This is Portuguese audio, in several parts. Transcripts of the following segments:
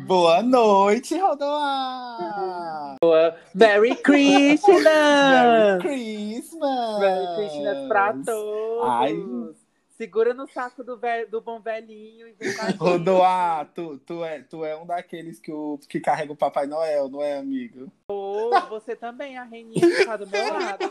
Boa noite, Rodoar! Boa. Merry Christmas! Merry Christmas! Merry Christmas pra todos! Ai. Segura no saco do, do bom velhinho e vem. Rodoar, tu, tu, é, tu é um daqueles que, o, que carrega o Papai Noel, não é, amigo? Ô, Você também, a Reninha que tá do meu lado.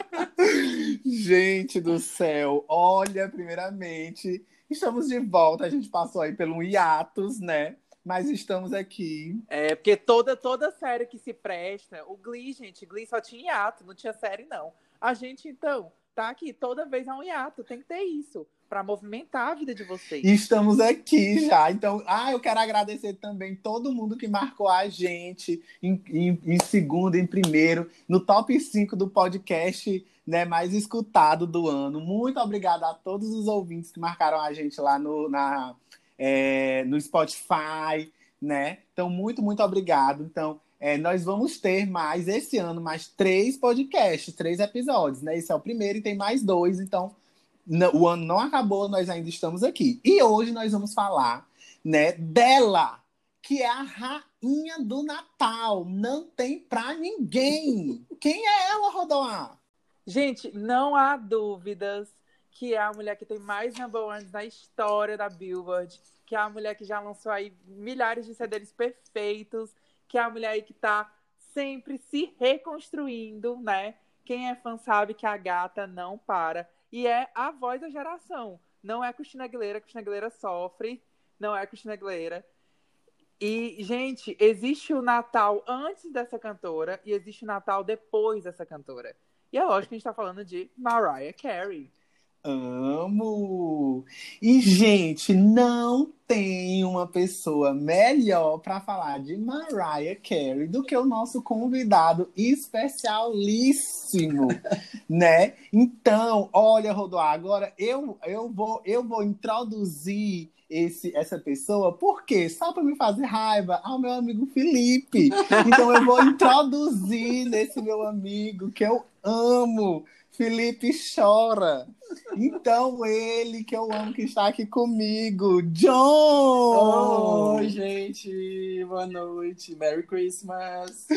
Gente do céu, olha, primeiramente, estamos de volta. A gente passou aí pelo hiatus, né? Mas estamos aqui. É, porque toda, toda série que se presta, o Glee, gente, Glee só tinha hiato, não tinha série, não. A gente, então, tá aqui, toda vez é um hiato, tem que ter isso, pra movimentar a vida de vocês. Estamos aqui já. Então, ah, eu quero agradecer também todo mundo que marcou a gente em, em, em segundo, em primeiro, no top 5 do podcast né, mais escutado do ano. Muito obrigada a todos os ouvintes que marcaram a gente lá no, na, é, no Spotify, né? Então, muito, muito obrigado. Então, é, nós vamos ter mais esse ano, mais três podcasts, três episódios, né? Esse é o primeiro e tem mais dois, então o ano não acabou, nós ainda estamos aqui. E hoje nós vamos falar, né, dela, que é a rainha do Natal. Não tem pra ninguém. Quem é ela, Rodoar? Gente, não há dúvidas que é a mulher que tem mais number ones na história da Billboard, que é a mulher que já lançou aí milhares de CDs perfeitos, que é a mulher aí que tá sempre se reconstruindo, né? Quem é fã sabe que a gata não para. E é a voz da geração. Não é Cristina Aguilera, Cristina Aguilera sofre, não é Cristina Aguilera. E, gente, existe o Natal antes dessa cantora e existe o Natal depois dessa cantora. E é lógico que a gente tá falando de Mariah Carey. Amo! E, gente, não tem uma pessoa melhor para falar de Mariah Carey do que o nosso convidado especialíssimo, né? Então, olha, Rodoar, agora eu, eu, vou, eu vou introduzir esse, essa pessoa, por quê? Só para me fazer raiva ao meu amigo Felipe. Então, eu vou introduzir nesse meu amigo que eu amo. Felipe chora. Então, ele que eu amo que está aqui comigo, John! Oi, gente, boa noite, Merry Christmas.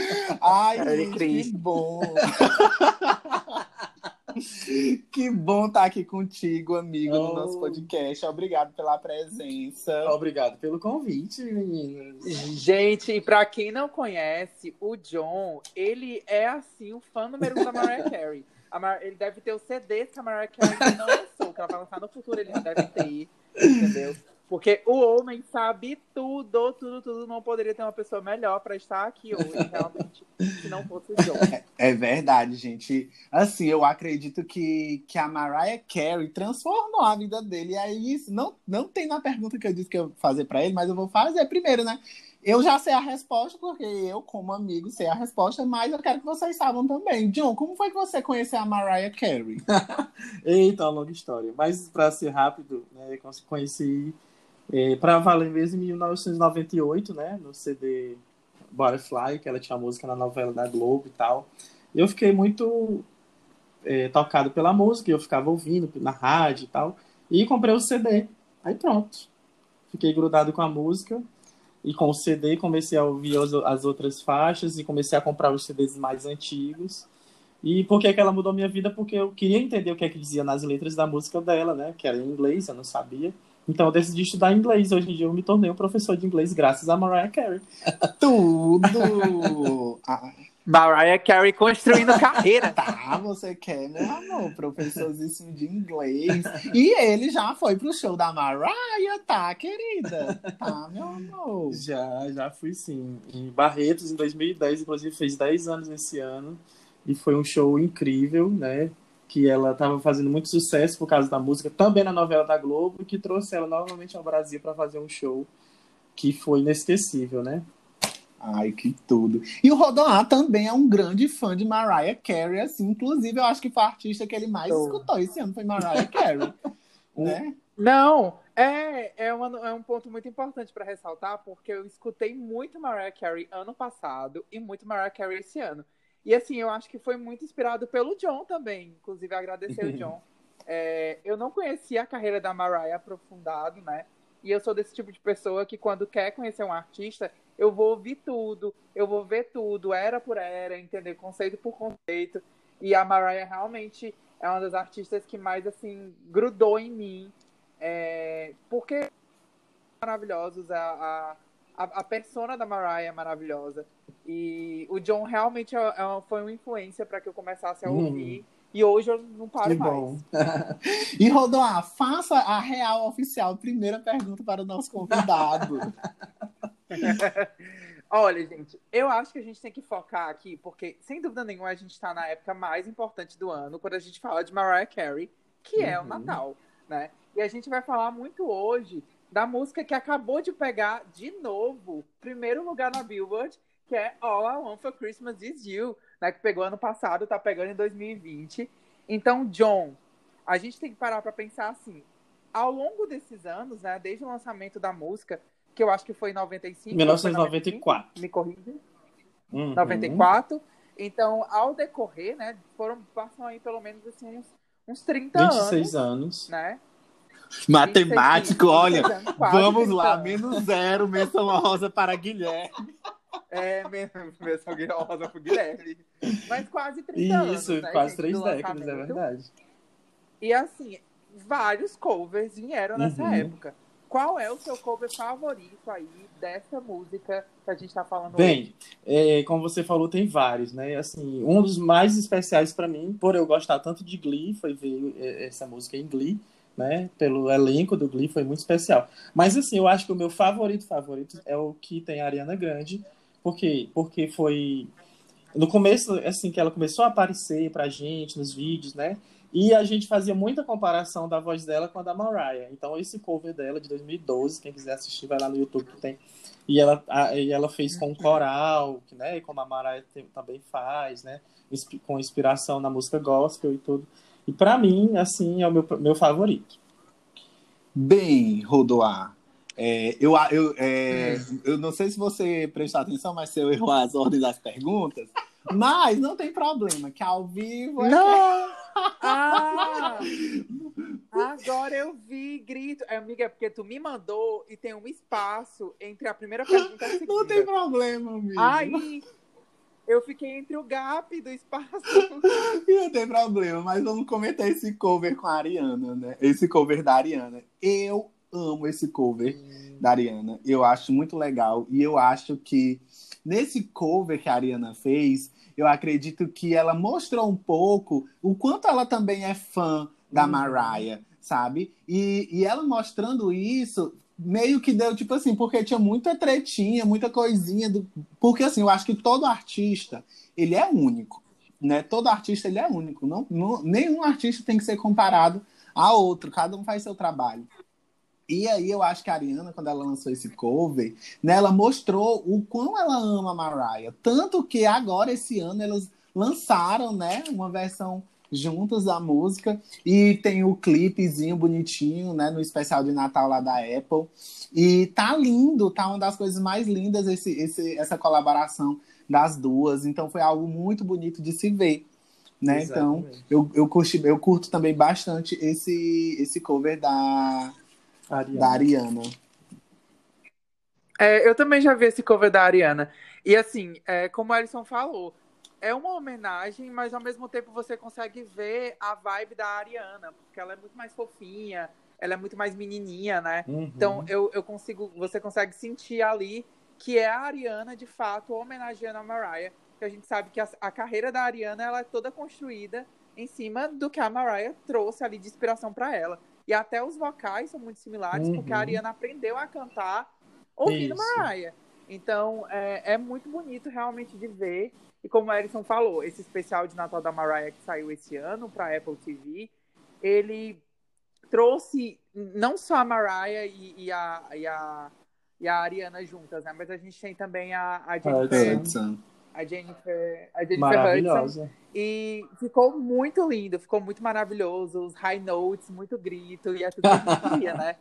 Ai, Merry gente, que Christmas. bom! que bom estar aqui contigo, amigo, no Oh. nosso podcast. Obrigado pela presença. Obrigado pelo convite, meninas. Gente, e pra quem não conhece, o John, ele é assim, o fã número um da Mariah Carey. Mar- Ele deve ter os CDs que a Mariah Carey não lançou, que ela vai lançar no futuro, ele já deve ter, entendeu? Porque o homem sabe tudo, tudo, tudo. Não poderia ter uma pessoa melhor pra estar aqui hoje, realmente, se não fosse o John. É verdade, gente. Assim, eu acredito que, que a Mariah Carey transformou a vida dele. E aí, isso não, não tem na pergunta que eu disse que eu ia fazer pra ele, mas eu vou fazer primeiro, né? Eu já sei a resposta, porque eu, como amigo, sei a resposta, mas eu quero que vocês saibam também. John, como foi que você conheceu a Mariah Carey? Eita, uma longa história. Mas para ser rápido, né, conheci é, para valer mesmo em 1998, né, no CD Butterfly, que ela tinha música na novela da Globo e tal. Eu fiquei muito é, tocado pela música, eu ficava ouvindo na rádio e tal. E comprei o CD. Aí pronto. Fiquei grudado com a música e com o CD comecei a ouvir as, as outras faixas e comecei a comprar os CDs mais antigos. E por que, que ela mudou minha vida? Porque eu queria entender o que é que dizia nas letras da música dela, né? Que era em inglês, eu não sabia. Então eu decidi estudar inglês. Hoje em dia eu me tornei um professor de inglês graças a Mariah Carey. Tudo! Ah, Mariah Carey construindo carreira. tá, você quer, meu amor, professorzíssimo de inglês. E ele já foi pro show da Mariah, tá, querida? Tá, meu amor. Já, já fui sim. Em Barretos, em 2010, inclusive fez 10 anos esse ano. E foi um show incrível, né? Que ela estava fazendo muito sucesso por causa da música, também na novela da Globo, que trouxe ela novamente ao Brasil para fazer um show que foi inesquecível, né? Ai, que tudo. E o Rodoar também é um grande fã de Mariah Carey, assim. Inclusive, eu acho que foi a artista que ele mais Tô. escutou esse ano, foi Mariah Carey. né? Não, é, é, uma- é um ponto muito importante para ressaltar, porque eu escutei muito Mariah Carey ano passado e muito Mariah Carey esse ano. E assim, eu acho que foi muito inspirado pelo John também. Inclusive, agradecer o John. É, eu não conhecia a carreira da Mariah aprofundado, né? E eu sou desse tipo de pessoa que quando quer conhecer um artista, eu vou ouvir tudo, eu vou ver tudo, era por era, entender conceito por conceito. E a Mariah realmente é uma das artistas que mais assim grudou em mim, é, porque maravilhosos a, a, a persona da Mariah é maravilhosa e o John realmente é, é, foi uma influência para que eu começasse a hum. ouvir. Hum. E hoje eu não paro que bom. mais. e Rodoar, faça a real oficial primeira pergunta para o nosso convidado. Olha, gente, eu acho que a gente tem que focar aqui, porque, sem dúvida nenhuma, a gente está na época mais importante do ano, quando a gente fala de Mariah Carey, que uhum. é o uhum. Natal, né? E a gente vai falar muito hoje da música que acabou de pegar, de novo, primeiro lugar na Billboard, que é All I Want for Christmas Is You, né? Que pegou ano passado, tá pegando em 2020. Então, John, a gente tem que parar para pensar assim, ao longo desses anos, né, desde o lançamento da música, que eu acho que foi em 95. 1994. 95, me corrija. Uhum. 94. Então, ao decorrer, né, foram, passam aí pelo menos assim, uns, uns 30 26 anos. 26 anos. Né? Matemático, 26, olha, anos, vamos lá, anos. menos zero, menção rosa para Guilherme. É, menção rosa para Guilherme. Mas quase 30 Isso, anos. Isso, né, quase três décadas, é verdade. E assim, vários covers vieram nessa uhum. época. Qual é o seu cover favorito aí dessa música que a gente está falando Bem, é, como você falou, tem vários, né? Assim, um dos mais especiais para mim, por eu gostar tanto de Glee, foi ver é, essa música em Glee, né? Pelo elenco do Glee, foi muito especial. Mas assim, eu acho que o meu favorito favorito é o que tem a Ariana Grande, porque porque foi no começo, assim, que ela começou a aparecer pra gente nos vídeos, né? E a gente fazia muita comparação da voz dela com a da Mariah. Então, esse cover dela de 2012, quem quiser assistir, vai lá no YouTube que tem. E ela, a, e ela fez com coral, que, né, como a Mariah tem, também faz, né? Com inspiração na música gospel e tudo. E para mim, assim, é o meu, meu favorito. Bem, Rodoar, é, eu, eu, é, eu não sei se você prestou atenção, mas se eu erro as ordens das perguntas, mas não tem problema, que ao vivo. É não! Agora eu vi grito. É, amiga, é porque tu me mandou e tem um espaço entre a primeira pergunta e a segunda. Não tem problema, amigo. Aí eu fiquei entre o gap do espaço. não tem problema, mas vamos comentar esse cover com a Ariana, né? Esse cover da Ariana. Eu amo esse cover hum. da Ariana. Eu acho muito legal. E eu acho que nesse cover que a Ariana fez, eu acredito que ela mostrou um pouco o quanto ela também é fã da uhum. Mariah, sabe? E, e ela mostrando isso, meio que deu tipo assim, porque tinha muita tretinha, muita coisinha. Do... Porque assim, eu acho que todo artista, ele é único. Né? Todo artista ele é único. Não, não, nenhum artista tem que ser comparado a outro. Cada um faz seu trabalho. E aí eu acho que a Ariana, quando ela lançou esse cover, né, ela mostrou o quão ela ama a Mariah. Tanto que agora, esse ano, elas lançaram né, uma versão juntas da música. E tem o clipezinho bonitinho, né? No especial de Natal lá da Apple. E tá lindo, tá uma das coisas mais lindas esse, esse, essa colaboração das duas. Então foi algo muito bonito de se ver. Né? Então, eu, eu, curti, eu curto também bastante esse, esse cover da, Ariana. Da Ariana. É, eu também já vi esse cover da Ariana. E assim, é, como o Alisson falou, é uma homenagem, mas ao mesmo tempo você consegue ver a vibe da Ariana, porque ela é muito mais fofinha, ela é muito mais menininha, né? Uhum. Então eu, eu consigo, você consegue sentir ali que é a Ariana de fato homenageando a Mariah, que a gente sabe que a, a carreira da Ariana ela é toda construída em cima do que a Mariah trouxe ali de inspiração para ela. E até os vocais são muito similares, uhum. porque a Ariana aprendeu a cantar ouvindo Isso. Mariah. Então, é, é, muito bonito realmente de ver. E como a Erison falou, esse especial de Natal da Mariah que saiu esse ano para Apple TV, ele trouxe não só a Mariah e, e, a, e, a, e a Ariana juntas, né? Mas a gente tem também a, a Jennifer a Jennifer, a Jennifer Hudson. E ficou muito lindo, ficou muito maravilhoso. Os high notes, muito grito, e é tudo que a gente queria, né?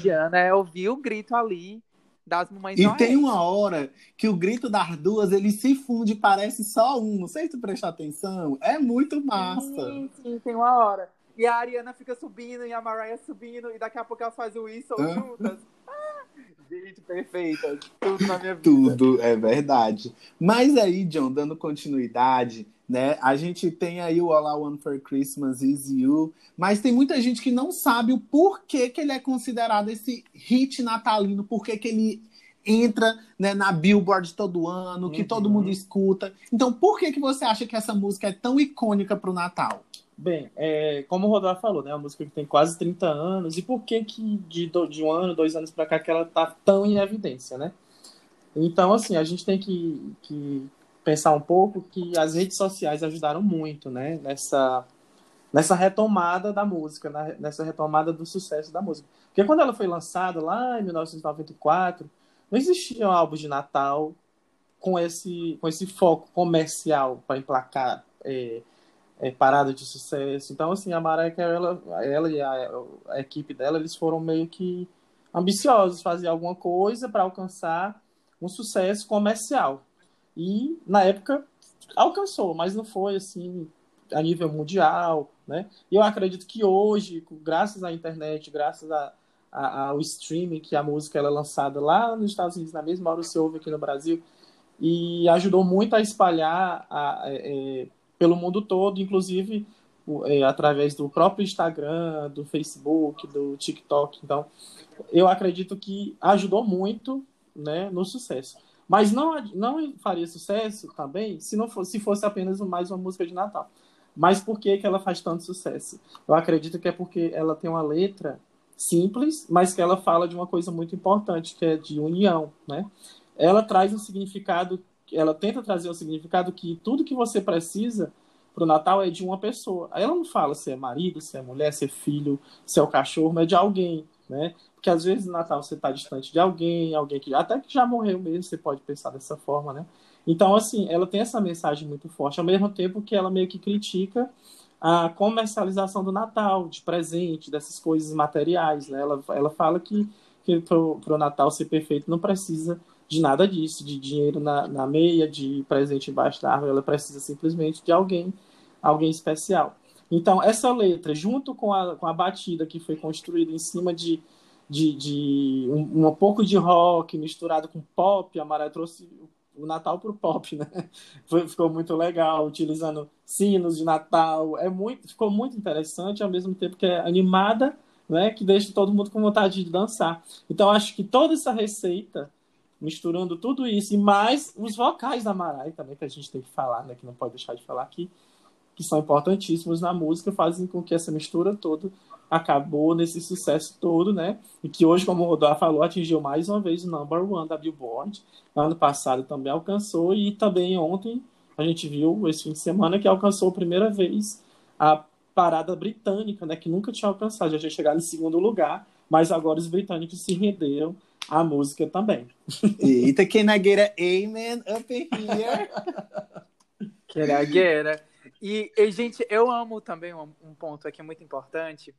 De ano, é ouvir o grito ali das mamães E tem uma hora que o grito das duas, ele se funde, parece só um. Não sei se tu prestar atenção. É muito massa. Sim, sim, tem uma hora. E a Ariana fica subindo e a Mariah subindo, e daqui a pouco elas fazem o whistle juntas. Gente, perfeita. Tudo na minha vida. Tudo, é verdade. Mas aí, John, dando continuidade, né? A gente tem aí o All I Want for Christmas Is You, mas tem muita gente que não sabe o porquê que ele é considerado esse hit natalino, porquê que ele entra né, na Billboard todo ano, que Uhum. todo mundo escuta. Então, por que, que você acha que essa música é tão icônica pro Natal? Bem, é, como o Rodolfo falou, né? Uma música que tem quase 30 anos. E por que que de, de um ano, dois anos pra cá que ela tá tão em evidência, né? Então, assim, a gente tem que, que pensar um pouco que as redes sociais ajudaram muito, né? Nessa, nessa retomada da música, na- nessa retomada do sucesso da música. Porque quando ela foi lançada lá em 1994, não existia um álbum de Natal com esse, com esse foco comercial para emplacar é, é, parada de sucesso. Então, assim, a Mariah Carey, ela, ela e a, a equipe dela, eles foram meio que ambiciosos, fazer alguma coisa para alcançar um sucesso comercial. E, na época, alcançou, mas não foi, assim, a nível mundial, né? E eu acredito que hoje, graças à internet, graças a, ao streaming, que a música ela é lançada lá nos Estados Unidos, na mesma hora você ouve aqui no Brasil, e ajudou muito a espalhar a- é, é, pelo mundo todo, inclusive é, através do próprio Instagram, do Facebook, do TikTok. Então, eu acredito que ajudou muito né, no sucesso. Mas não, não faria sucesso também se não fosse, se fosse apenas mais uma música de Natal. Mas por que, que ela faz tanto sucesso? Eu acredito que é porque ela tem uma letra simples, mas que ela fala de uma coisa muito importante, que é de união, né? Ela traz um significado, ela tenta trazer um significado que tudo que você precisa para o Natal é de uma pessoa. Aí ela não fala se é marido, se é mulher, se é filho, se é o cachorro, mas é de alguém, né? Porque às vezes no Natal você está distante de alguém, alguém que até que já morreu mesmo, você pode pensar dessa forma, né? Então, assim, ela tem essa mensagem muito forte, ao mesmo tempo que ela meio que critica a comercialização do Natal, de presente, dessas coisas materiais, né? Ela, ela fala que, que para o Natal ser perfeito não precisa de nada disso, de dinheiro na, na meia, de presente embaixo da árvore, ela precisa simplesmente de alguém, alguém especial. Então, essa letra, junto com a, com a batida que foi construída em cima de, de, de um, um pouco de rock misturado com pop, a Maré trouxe o Natal pro pop, né? Foi, ficou muito legal, utilizando sinos de Natal. É muito, ficou muito interessante, ao mesmo tempo que é animada, né? Que deixa todo mundo com vontade de dançar. Então, acho que toda essa receita, misturando tudo isso, e mais os vocais da Mariah também, que a gente tem que falar, né? Que não pode deixar de falar aqui, que são importantíssimos na música, fazem com que essa mistura toda acabou nesse sucesso todo, né? E que hoje, como o Rodolfo falou, atingiu mais uma vez o number one da Billboard. Ano passado também alcançou, e também ontem a gente viu, esse fim de semana, que alcançou a primeira vez a parada britânica, né? Que nunca tinha alcançado, já tinha chegado em segundo lugar, mas agora os britânicos se renderam à música também. Eita, can I get a amen up here? Queira, queira. E, e, gente, eu amo também um, um ponto aqui muito importante.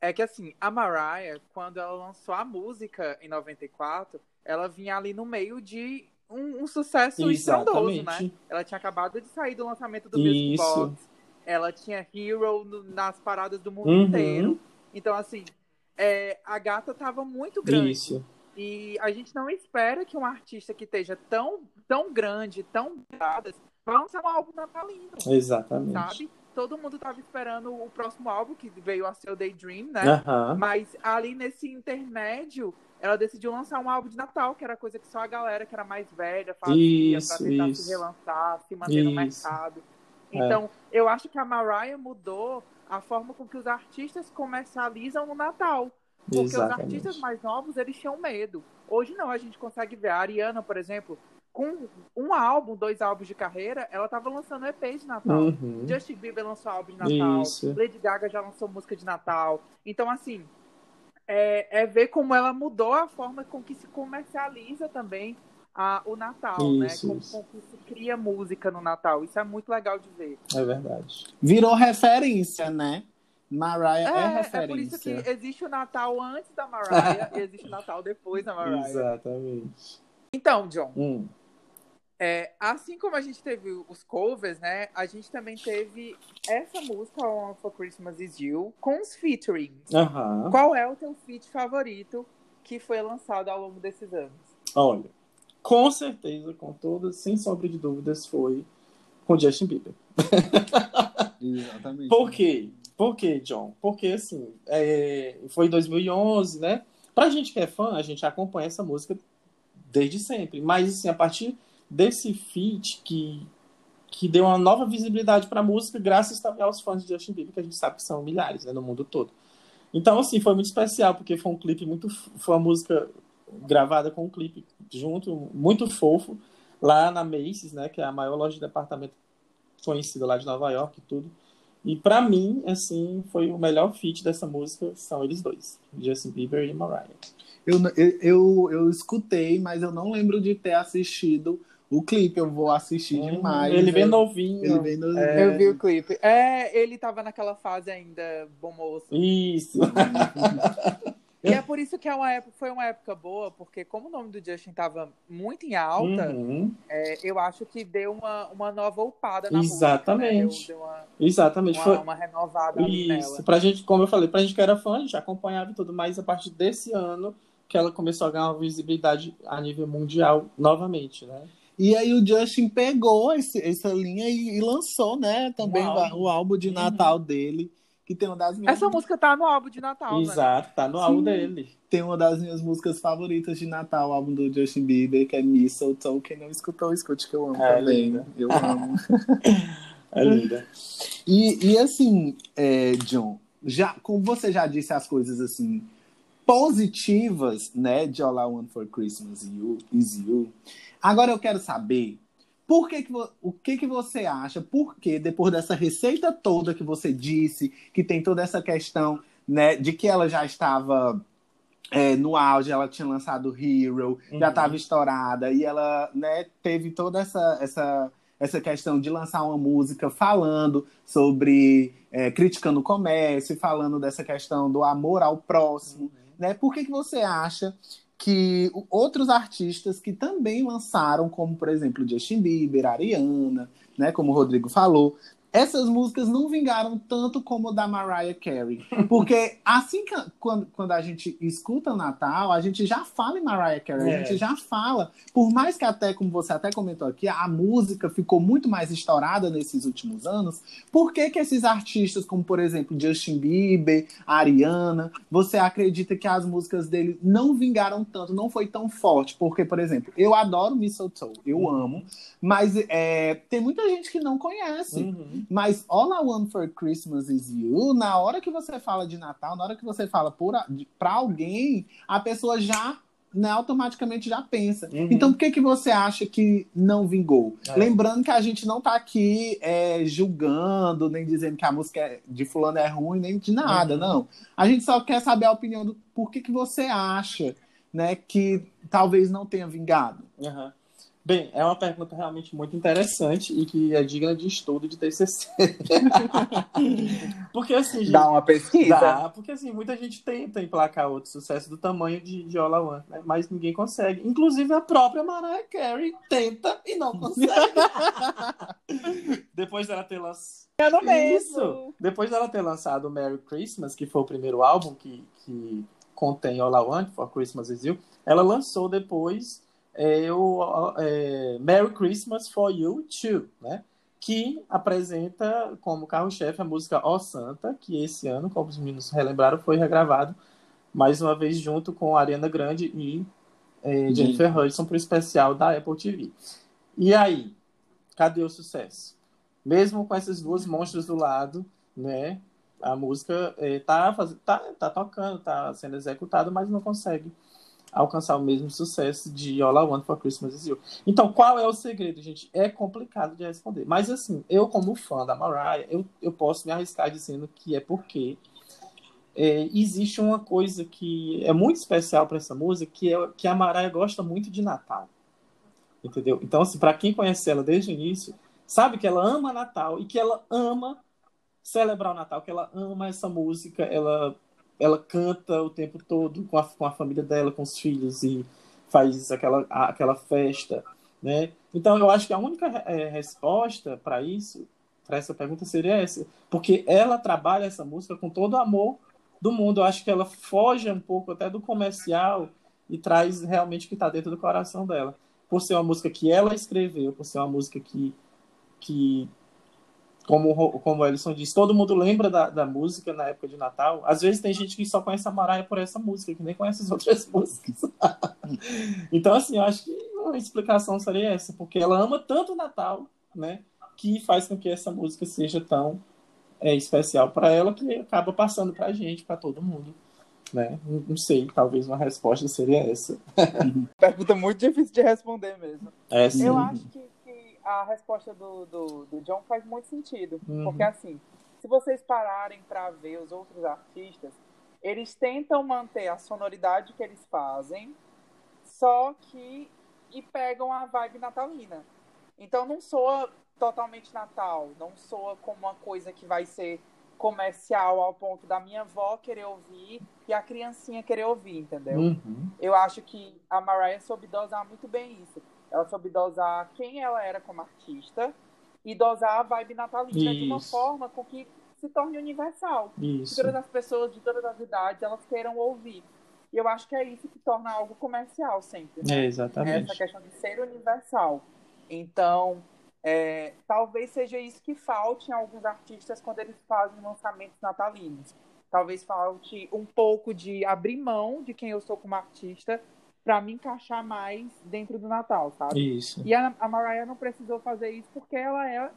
É que, assim, a Mariah, quando ela lançou a música em 94, ela vinha ali no meio de um, um sucesso estrondoso, né? Ela tinha acabado de sair do lançamento do Music Box. Ela tinha Hero no, nas paradas do mundo uhum. inteiro. Então, assim, é, a gata tava muito grande. Isso. E a gente não espera que um artista que esteja tão, tão grande, tão vá lançar um álbum natalino. Exatamente. Sabe? Todo mundo tava esperando o próximo álbum, que veio a ser o Daydream, né? Uhum. Mas ali nesse intermédio, ela decidiu lançar um álbum de Natal, que era coisa que só a galera que era mais velha fazia isso, pra tentar isso. se relançar, se manter isso. no mercado. Então, é. eu acho que a Mariah mudou a forma com que os artistas comercializam no Natal. Porque Exatamente. os artistas mais novos, eles tinham medo. Hoje não, a gente consegue ver. A Ariana, por exemplo, com um álbum, dois álbuns de carreira, ela tava lançando EP de Natal. Uhum. Justin Bieber lançou álbum de Natal. Isso. Lady Gaga já lançou música de Natal. Então, assim, é, é, ver como ela mudou a forma com que se comercializa também a, o Natal, isso, né? Com, com, que se cria música no Natal. Isso é muito legal de ver. É verdade. Virou referência, né? Mariah é, é referência. É por isso que existe o Natal antes da Mariah e existe o Natal depois da Mariah. Exatamente. Então, John, hum. É, assim como a gente teve os covers, né? A gente também teve essa música, All for Christmas Is You, com os featurings. Aham. Qual é o teu feat favorito que foi lançado ao longo desses anos? Olha, com certeza, com todas, sem sombra de dúvidas, foi com Justin Bieber. Exatamente. Por quê? Por quê, John? Porque, assim, é, foi em 2011, né? Pra gente que é fã, a gente acompanha essa música desde sempre. Mas, assim, a partir desse feat que, que deu uma nova visibilidade pra música, graças também aos fãs de Justin Bieber, que a gente sabe que são milhares, né, no mundo todo. Então, assim, foi muito especial, porque foi um clipe muito... Foi uma música gravada com um clipe junto, muito fofo, lá na Macy's, né? Que é a maior loja de departamento conhecida lá de Nova York e tudo. E pra mim, assim, foi o melhor feat dessa música, são eles dois, Justin Bieber e Mariah. Eu, eu, eu, escutei, mas eu não lembro de ter assistido o clipe. Eu vou assistir demais. Ele bem eu- novinho. Ele bem novinho. É. Eu vi o clipe. É, ele tava naquela fase ainda bom moço. Isso. E é por isso que é uma época, foi uma época boa, porque como o nome do Justin tava muito em alta, Uhum. é, eu acho que deu uma, uma nova upada na Exatamente. música, né? Deu, deu uma, Exatamente. uma, Foi... uma renovada Isso. nela. Pra gente, como eu falei, pra gente que era fã, a gente acompanhava e tudo mais, a partir desse ano que ela começou a ganhar uma visibilidade a nível mundial novamente, né? E aí o Justin pegou esse- essa linha e, e lançou, né? Também o álbum. álbum de Uhum. Natal dele, que tem uma das minhas, Essa música tá no álbum de Natal, né? Exato, tá no álbum dele. tem uma das minhas músicas favoritas de Natal, o álbum do Justin Bieber, que é Mistletoe. Quem não escutou, escute que eu amo É, também. linda. Eu amo. É linda. E, e assim, é, John, já, como você já disse as coisas assim positivas, né, de All I Want for Christmas is You, is you. Agora eu quero saber por que que, o que que você acha, por que depois dessa receita toda que você disse, que tem toda essa questão, né, de que ela já estava é, no auge, ela tinha lançado Hero, já Uhum. estava estourada, e ela, né, teve toda essa, essa, essa questão de lançar uma música falando sobre, é, criticando o comércio, falando dessa questão do amor ao próximo, né? Por que, que você acha que outros artistas que também lançaram, como por exemplo Justin Bieber, Ariana, né, como o Rodrigo falou, essas músicas não vingaram tanto como da Mariah Carey. Porque assim que quando, quando a gente escuta o Natal, a gente já fala em Mariah Carey, a É. gente já fala. Por mais que até, como você até comentou aqui, a música ficou muito mais estourada nesses últimos anos, por que, que esses artistas, como por exemplo Justin Bieber, Ariana, você acredita que as músicas dele não vingaram tanto, não foi tão forte? Porque, por exemplo, eu adoro Mistletoe, eu Uhum. amo, mas é, tem muita gente que não conhece. Uhum. Mas All I Want for Christmas is You, na hora que você fala de Natal, na hora que você fala por pra alguém, a pessoa já né, automaticamente já pensa. Uhum. Então por que, que você acha que não vingou? É. Lembrando que a gente não tá aqui é, julgando, nem dizendo que a música é- de fulano é ruim, nem de nada, Uhum. não. A gente só quer saber a opinião do por que, que você acha né, que talvez não tenha vingado. Aham. Bem, é uma pergunta realmente muito interessante e que é digna de estudo de TCC. porque assim, gente, Dá uma pesquisa. dá, porque assim, muita gente tenta emplacar outro sucesso do tamanho de, de All Want, né? mas ninguém consegue. Inclusive a própria Mariah Carey tenta e não consegue. Depois dela ter lançado É no Isso! Depois dela ter lançado Merry Christmas, que foi o primeiro álbum que, que contém All I Want for Christmas Is You, ela lançou depois é, o é, Merry Christmas for You Too, né? Que apresenta como carro-chefe a música Ó Santa, que esse ano, como os meninos relembraram, foi regravado mais uma vez junto com Ariana Grande e é, Jennifer Hudson para o especial da Apple TV. E aí, cadê o sucesso? Mesmo com essas duas monstros do lado, né? A música eh, tá, faz... tá, tá tocando, tá sendo executada, mas não consegue alcançar o mesmo sucesso de All I Want for Christmas Is You. Então, qual é o segredo, gente? É complicado de responder. Mas, assim, eu, como fã da Mariah, eu, eu posso me arriscar dizendo que é porque é, existe uma coisa que é muito especial para essa música, que é que a Mariah gosta muito de Natal. Entendeu? Então, assim, para quem conhece ela desde o início, sabe que ela ama Natal e que ela ama celebrar o Natal, que ela ama essa música, ela ela canta o tempo todo com a, com a família dela, com os filhos e faz aquela, aquela festa, Né? Então, eu acho que a única é, resposta para isso, para essa pergunta, seria essa. Porque ela trabalha essa música com todo o amor do mundo. Eu acho que ela foge um pouco até do comercial e traz realmente o que está dentro do coração dela. Por ser uma música que ela escreveu, por ser uma música que, que como, como o Ellison disse, todo mundo lembra da, da música na época de Natal. Às vezes tem gente que só conhece a Mariah por essa música, que nem conhece as outras músicas. então, assim, eu acho que uma explicação seria essa, porque ela ama tanto o Natal, né, que faz com que essa música seja tão é, especial para ela que acaba passando para a gente, para todo mundo. Né? Não sei, talvez uma resposta seria essa. Pergunta muito difícil de responder mesmo. É. Eu acho que a resposta do, do, do John faz muito sentido. Uhum. Porque, assim, se vocês pararem para ver os outros artistas, eles tentam manter a sonoridade que eles fazem, só que. e pegam a vibe natalina. Então, não soa totalmente Natal, não soa como uma coisa que vai ser comercial ao ponto da minha avó querer ouvir e a criancinha querer ouvir, entendeu? Uhum. Eu acho que a Mariah soube dosar muito bem isso. Ela soube dosar quem ela era como artista e dosar a vibe natalina Isso. de uma forma com que se torne universal. Isso. Que todas as pessoas de todas as idades elas queiram ouvir. E eu acho que é isso que torna algo comercial sempre. Né? É, exatamente. Essa questão de ser universal. Então, é, talvez seja isso que falte em alguns artistas quando eles fazem lançamentos natalinos. Talvez falte um pouco de abrir mão de quem eu sou como artista para me encaixar mais dentro do Natal, sabe? Isso. E a, a Mariah não precisou fazer isso porque ela é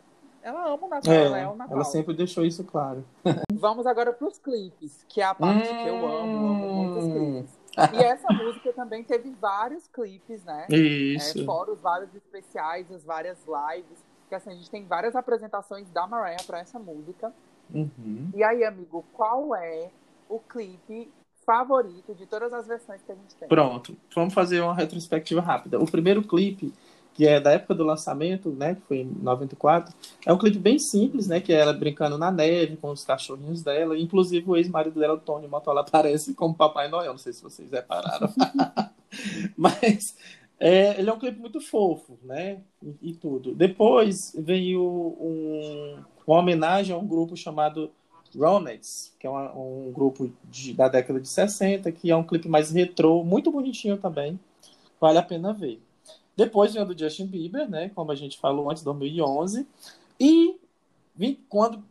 ela ama o Natal, é, ela é o Natal. Ela sempre deixou isso claro. Vamos agora para os clipes, que é a parte hum... que eu amo, amo muitos clipes. E essa música também teve vários clipes, né? Isso. É, fora os vários especiais, as várias lives. Que assim, a gente tem várias apresentações da Mariah para essa música. Uhum. E aí, amigo, qual é o clipe favorito de todas as versões que a gente tem. Pronto, vamos fazer uma retrospectiva rápida. O primeiro clipe, que é da época do lançamento, né, que foi em 94, é um clipe bem simples, né, que é ela brincando na neve com os cachorrinhos dela, inclusive o ex-marido dela, o Tony Motola, aparece como Papai Noel, não sei se vocês repararam. Mas é, ele é um clipe muito fofo, né, e, e tudo. Depois veio um, uma homenagem a um grupo chamado Ronettes, que é uma, um grupo de, da década de 60, que é um clipe mais retrô, muito bonitinho também. Vale a pena ver. Depois vem o do Justin Bieber, né, como a gente falou antes, 2011. E quando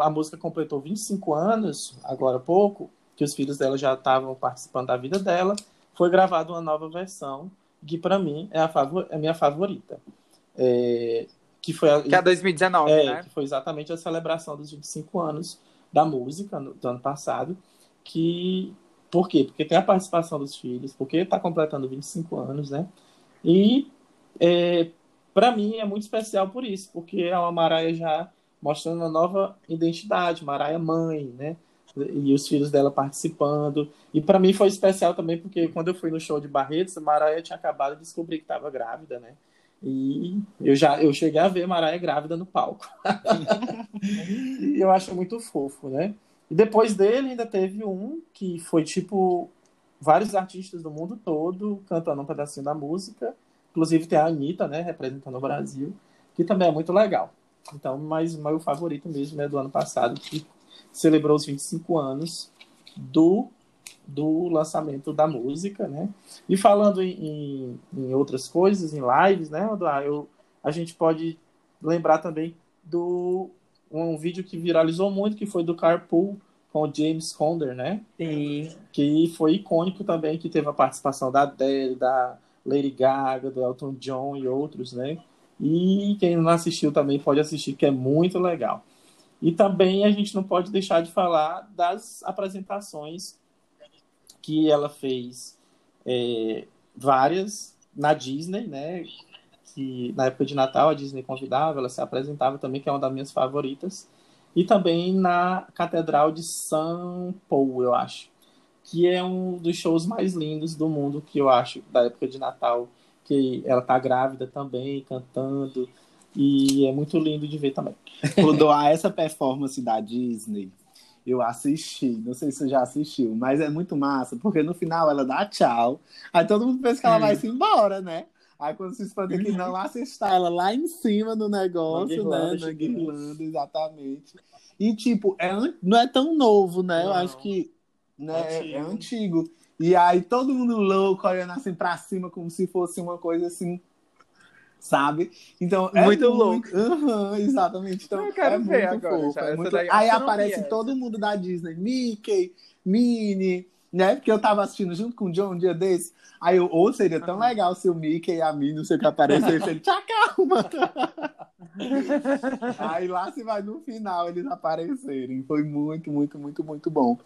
a música completou 25 anos, agora há pouco, que os filhos dela já estavam participando da vida dela, foi gravada uma nova versão, que para mim é a, favor, é a minha favorita. É, que foi a, que é a 2019, é, né? Que foi exatamente a celebração dos 25 anos da música no, do ano passado, que por quê? Porque tem a participação dos filhos, porque está completando 25 anos, né? E é, para mim é muito especial por isso, porque é uma Maraia já mostrando uma nova identidade, Maraia mãe, né? E os filhos dela participando. E para mim foi especial também, porque quando eu fui no show de Barretos, Maraia tinha acabado de descobrir que estava grávida, né? E eu já eu cheguei a ver Mariah grávida no palco. e eu acho muito fofo, né? E depois dele ainda teve um que foi tipo vários artistas do mundo todo cantando um pedacinho da música. Inclusive tem a Anitta, né, representando o Brasil, que também é muito legal. Então, mas o meu favorito mesmo é do ano passado, que celebrou os 25 anos do do lançamento da música, né? E falando em, em, outras coisas, em lives, né, eu, a gente pode lembrar também do um vídeo que viralizou muito, que foi do Carpool com o James Conder, né? Sim. Que foi icônico também, que teve a participação da Adele, da Lady Gaga, do Elton John e outros, né? E quem não assistiu também pode assistir, que é muito legal. E também a gente não pode deixar de falar das apresentações que ela fez é, várias na Disney, né? Que na época de Natal a Disney convidava, ela se apresentava também, que é uma das minhas favoritas. E também na Catedral de São Paulo, eu acho. Que é um dos shows mais lindos do mundo, que eu acho, da época de Natal. Que ela tá grávida também, cantando. E é muito lindo de ver também. Vou doar essa performance da Disney eu assisti, não sei se você já assistiu, mas é muito massa, porque no final ela dá tchau, aí todo mundo pensa que ela vai se embora, né? Aí quando se espanta que não, lá você está ela lá em cima do negócio, né? Na guirlanda, exatamente. E, tipo, é, não é tão novo, né? Não. Eu acho que né, é, é antigo. E aí todo mundo louco, olhando assim pra cima, como se fosse uma coisa assim sabe? Então é muito, muito louco. Uhum, exatamente. Então eu quero é ver muito agora. Fofo, é muito... Aí aparece todo mundo da Disney, Mickey, Minnie, né? Porque eu tava assistindo junto com o John um dia desse. Aí eu, ou seria tão uhum. legal se o Mickey e a Minnie, não sei o que aparecesse, ele, tchau, calma. Aí lá se vai no final eles aparecerem. Foi muito, muito, muito, muito bom.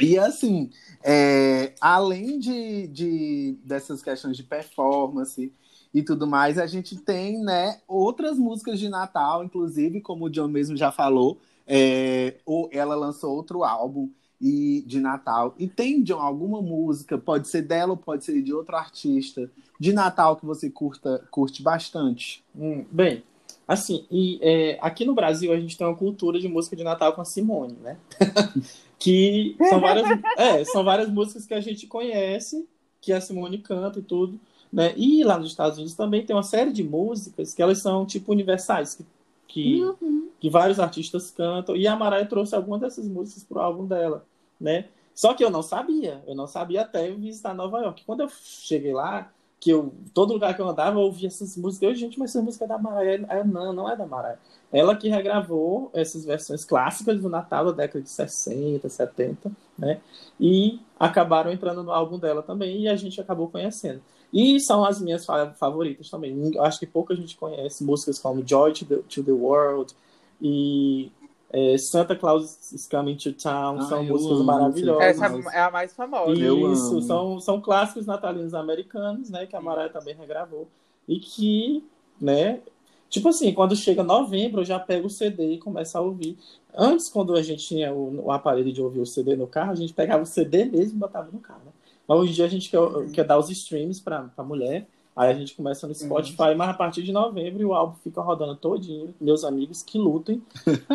E assim, é, além de, de, dessas questões de performance e tudo mais, a gente tem né, outras músicas de Natal, inclusive, como o John mesmo já falou, é, ela lançou outro álbum e de Natal. E tem, John, alguma música, pode ser dela ou pode ser de outro artista, de Natal que você curta, curte bastante? Hum, bem, assim, e é, aqui no Brasil a gente tem uma cultura de música de Natal com a Simone, né? que são várias, é, são várias músicas que a gente conhece, que a Simone canta e tudo, né? E lá nos Estados Unidos também tem uma série de músicas que elas são tipo universais, que, que, uhum. que vários artistas cantam, e a Mariah trouxe algumas dessas músicas pro álbum dela, né? Só que eu não sabia, eu não sabia até visitar Nova York. Quando eu cheguei lá, que eu, todo lugar que eu andava, eu ouvia essas músicas. Eu, gente, mas essa música é da Mariah. Eu, não, não é da Mariah. Ela que regravou essas versões clássicas do Natal da década de 60, 70, né? E acabaram entrando no álbum dela também e a gente acabou conhecendo. E são as minhas favoritas também. Acho que pouca gente conhece músicas como Joy to the, to the World e é, Santa Claus is Coming to Town. Ah, são músicas amo, maravilhosas. Essa é a mais famosa. Isso, são, são clássicos natalinos americanos, né? Que a Mariah também regravou. E que, né? Tipo assim, quando chega novembro, eu já pego o CD e começo a ouvir. Antes, quando a gente tinha o, o aparelho de ouvir o CD no carro, a gente pegava o CD mesmo e botava no carro. Né? Mas hoje em dia a gente quer, quer dar os streams para a mulher. Aí a gente começa no Spotify, uhum. mas a partir de novembro o álbum fica rodando todinho. Meus amigos que lutem,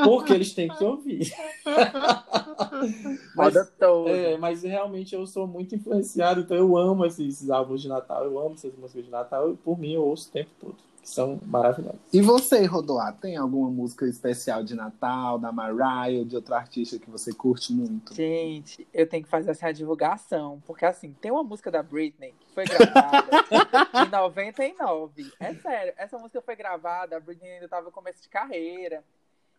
porque eles têm que ouvir. mas, é, mas realmente eu sou muito influenciado, então eu amo esses, esses álbuns de Natal, eu amo essas músicas de Natal, e por mim eu ouço o tempo todo que são maravilhosos. E você, Rodoá, tem alguma música especial de Natal, da Mariah ou de outro artista que você curte muito? Gente, eu tenho que fazer essa divulgação, porque assim, tem uma música da Britney que foi gravada em 99. É sério, essa música foi gravada, a Britney ainda estava no começo de carreira.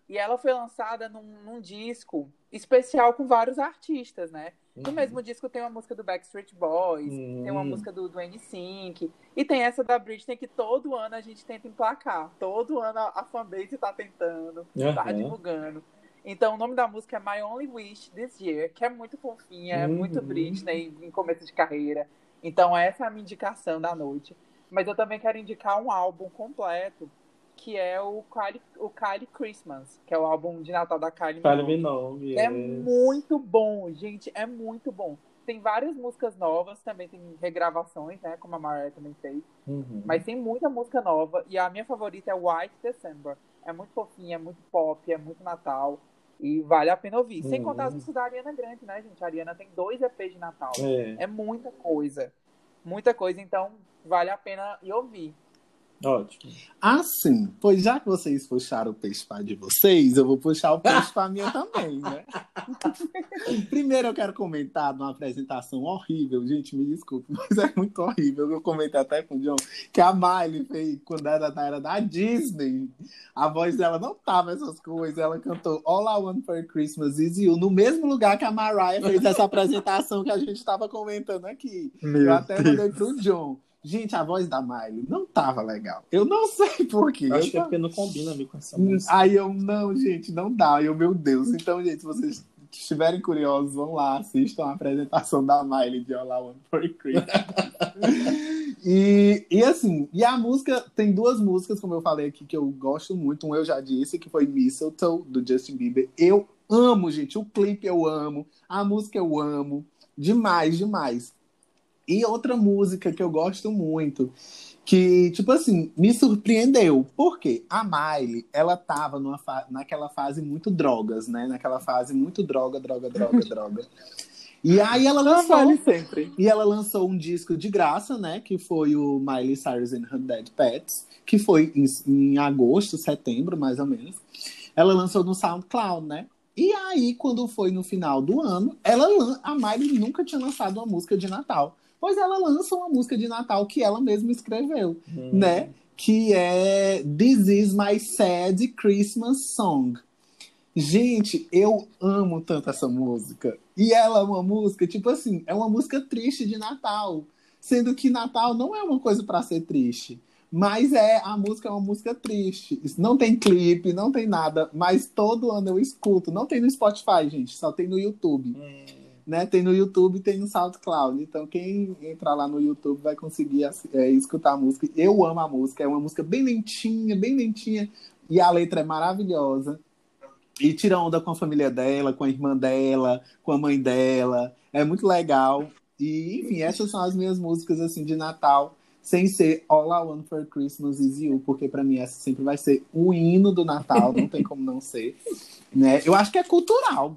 E ela foi lançada num, num, disco especial com vários artistas, né? No uhum. mesmo disco tem uma música do Backstreet Boys, uhum. tem uma hum. música do, do N5, e tem essa da Britney que todo ano a gente tenta emplacar. Todo ano a, a fanbase tá tentando, uhum. tá divulgando. Então o nome da música é My Only Wish This Year, que é muito fofinha, é muito uhum. Britney em começo de carreira. Então essa é a minha indicação da noite. Mas eu também quero indicar um álbum completo que é o Kylie, o Kylie Christmas, que é o álbum de Natal da Kylie Minogue. Minogue é muito bom, gente, é muito bom. Tem várias músicas novas, também tem regravações, né, como a Mariah também fez. Uhum. Mas tem muita música nova e a minha favorita é White December. É muito fofinha, é muito pop, é muito Natal. E vale a pena ouvir. Uhum. Sem contar as músicas da Ariana Grande, né, gente? A Ariana tem dois EPs de Natal. É. é muita coisa. Muita coisa, então vale a pena ir ouvir. Ótimo. Assim, pois já que vocês puxaram o peixe para de vocês, eu vou puxar o peixe para minha também, né? Primeiro eu quero comentar de uma apresentação horrível, gente, me desculpe, mas é muito horrível. Eu comentei até com o John que a Miley fez quando era da era da Disney. A voz dela não tava essas coisas, ela cantou All I Want for Christmas Is You no mesmo lugar que a Mariah fez essa apresentação que a gente estava comentando aqui. Meu eu até Deus. mandei pro John. Gente, a voz da Miley não tava legal. Eu não sei porquê. Acho que é porque não combina com essa música. Aí eu, não, gente, não dá. Eu, meu Deus. Então, gente, se vocês estiverem curiosos, vão lá, assistam a apresentação da Miley de All I Want for Christmas. e, e assim, e a música, tem duas músicas, como eu falei aqui, que eu gosto muito. Um eu já disse, que foi Mistletoe, do Justin Bieber. Eu amo, gente. O clipe eu amo. A música eu amo. Demais, demais. E outra música que eu gosto muito, que, tipo assim, me surpreendeu. Por quê? A Miley, ela tava numa fa naquela fase muito drogas, né? Naquela fase muito droga, droga, droga, droga. E aí ela lançou. vale sempre. E ela lançou um disco de graça, né? Que foi o Miley Cyrus and Her Dead Pets, que foi em, em agosto, setembro, mais ou menos. Ela lançou no SoundCloud, né? E aí, quando foi no final do ano, ela a Miley nunca tinha lançado uma música de Natal. Pois ela lança uma música de Natal que ela mesma escreveu, Hum. né? Que é This Is My Sad Christmas Song. Gente, eu amo tanto essa música. E ela é uma música, tipo assim, é uma música triste de Natal. Sendo que Natal não é uma coisa pra ser triste. Mas é, a música é uma música triste. Não tem clipe, não tem nada. Mas todo ano eu escuto. Não tem no Spotify, gente. Só tem no YouTube. Hum. Né? Tem no YouTube tem no SoundCloud. Então, quem entrar lá no YouTube vai conseguir é, escutar a música. Eu amo a música. É uma música bem lentinha, bem lentinha. E a letra é maravilhosa. E tira onda com a família dela, com a irmã dela, com a mãe dela. É muito legal. E, enfim, essas são as minhas músicas assim de Natal, sem ser All I Want for Christmas Is You, porque para mim essa sempre vai ser o hino do Natal, não tem como não ser. Né? Eu acho que é cultural.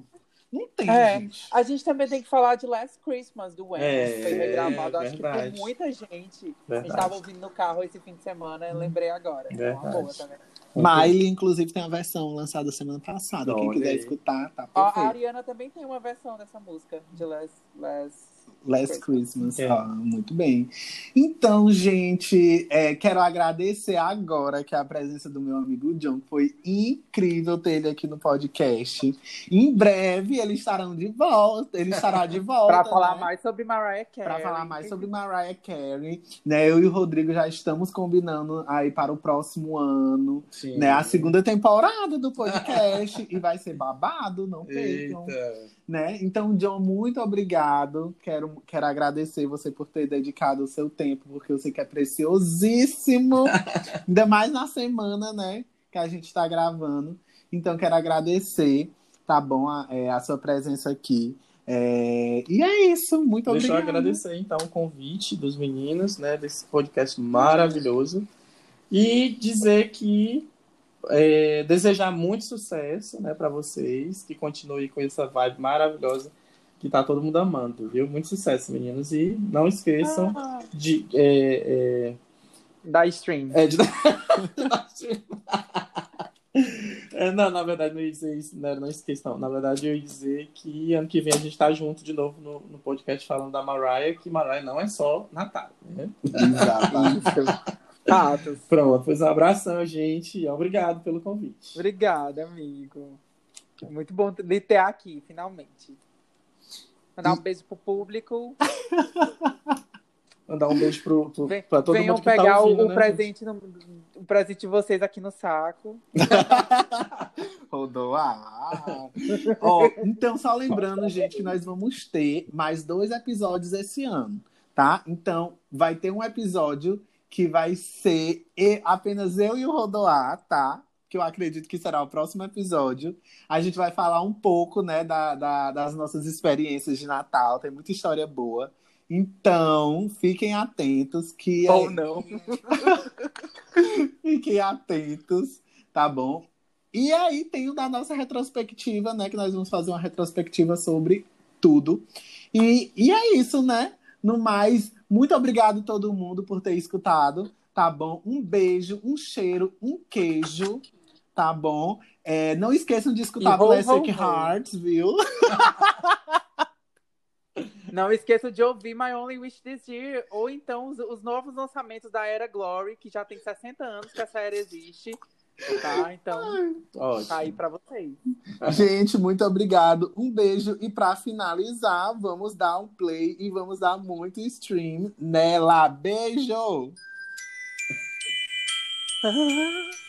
Não tem, É. gente. A gente também tem que falar de Last Christmas do Wham, É, que foi regravado, acho que verdade. por muita gente. A gente Verdade. tava ouvindo no carro esse fim de semana, eu lembrei agora. É uma Verdade. boa também. Miley, inclusive, tem a versão lançada semana passada. Quem Olha quiser aí. escutar, tá A, a perfeito. Ariana também tem uma versão dessa música, de Last, Last Last Christmas. É. Ah, muito bem. Então, gente, é, quero agradecer agora que a presença do meu amigo John foi incrível ter ele aqui no podcast. Em breve eles estarão de volta. Ele estará de volta. Pra falar né? mais sobre Mariah Carey. Para falar mais sobre Mariah Carey, né? Eu e o Rodrigo já estamos combinando aí para o próximo ano, Sim. né? A segunda temporada do podcast e vai ser babado, não percam Eita. né? Então, John, muito obrigado. Quero, quero agradecer você por ter dedicado o seu tempo, porque eu sei que é preciosíssimo. Ainda mais na semana, né? Que a gente está gravando. Então, quero agradecer, tá bom? A, é, a sua presença aqui. É, e é isso. Muito Deixa eu obrigado. agradecer, então, o convite dos meninos, né, desse podcast maravilhoso. E dizer que é, desejar muito sucesso, né, para vocês, que continue com essa vibe maravilhosa que tá todo mundo amando, viu? Muito sucesso, meninos. E não esqueçam Ah, de. É, da stream. é, é, de... É, não, na verdade, não ia dizer isso, não, não esqueçam. Na verdade, eu ia dizer que ano que vem a gente tá junto de novo no, no podcast falando da Mariah, que Mariah não é só Natal, né? Exato. Pronto, pois um abração, gente. Obrigado pelo convite. Obrigada, amigo. Muito bom de ter aqui, finalmente. Mandar um beijo pro público. Mandar um beijo pro, pro, Vem- pra todo Venham mundo que pegar tá ouvindo, o, né, presente no, o presente de vocês aqui no saco. Rodou. Ah. Ó, então, só lembrando, gente, que nós vamos ter mais dois episódios esse ano, tá? Então, vai ter um episódio que vai ser apenas eu e o Rodoar, tá? Que eu acredito que será o próximo episódio. A gente vai falar um pouco, né, da, da- das nossas experiências de Natal. Tem muita história boa. Então, fiquem atentos que Ou não. Fiquem atentos, tá bom? E aí tem o da nossa retrospectiva, né? Que nós vamos fazer uma retrospectiva sobre tudo. E, e é isso, né? No mais, muito obrigado todo mundo por ter escutado, tá bom? Um beijo, um cheiro, um queijo, tá bom? É, não esqueçam de escutar Plastic. Hearts, viu? Não esqueça de ouvir My Only Wish This Year, ou então os, os novos lançamentos da Era Glory, que já tem 60 anos que essa era existe. Tá? Então, Ótimo. tá aí pra vocês. Gente, muito obrigado. Um beijo. E para finalizar, vamos dar um play e vamos dar muito stream nela. Beijo! No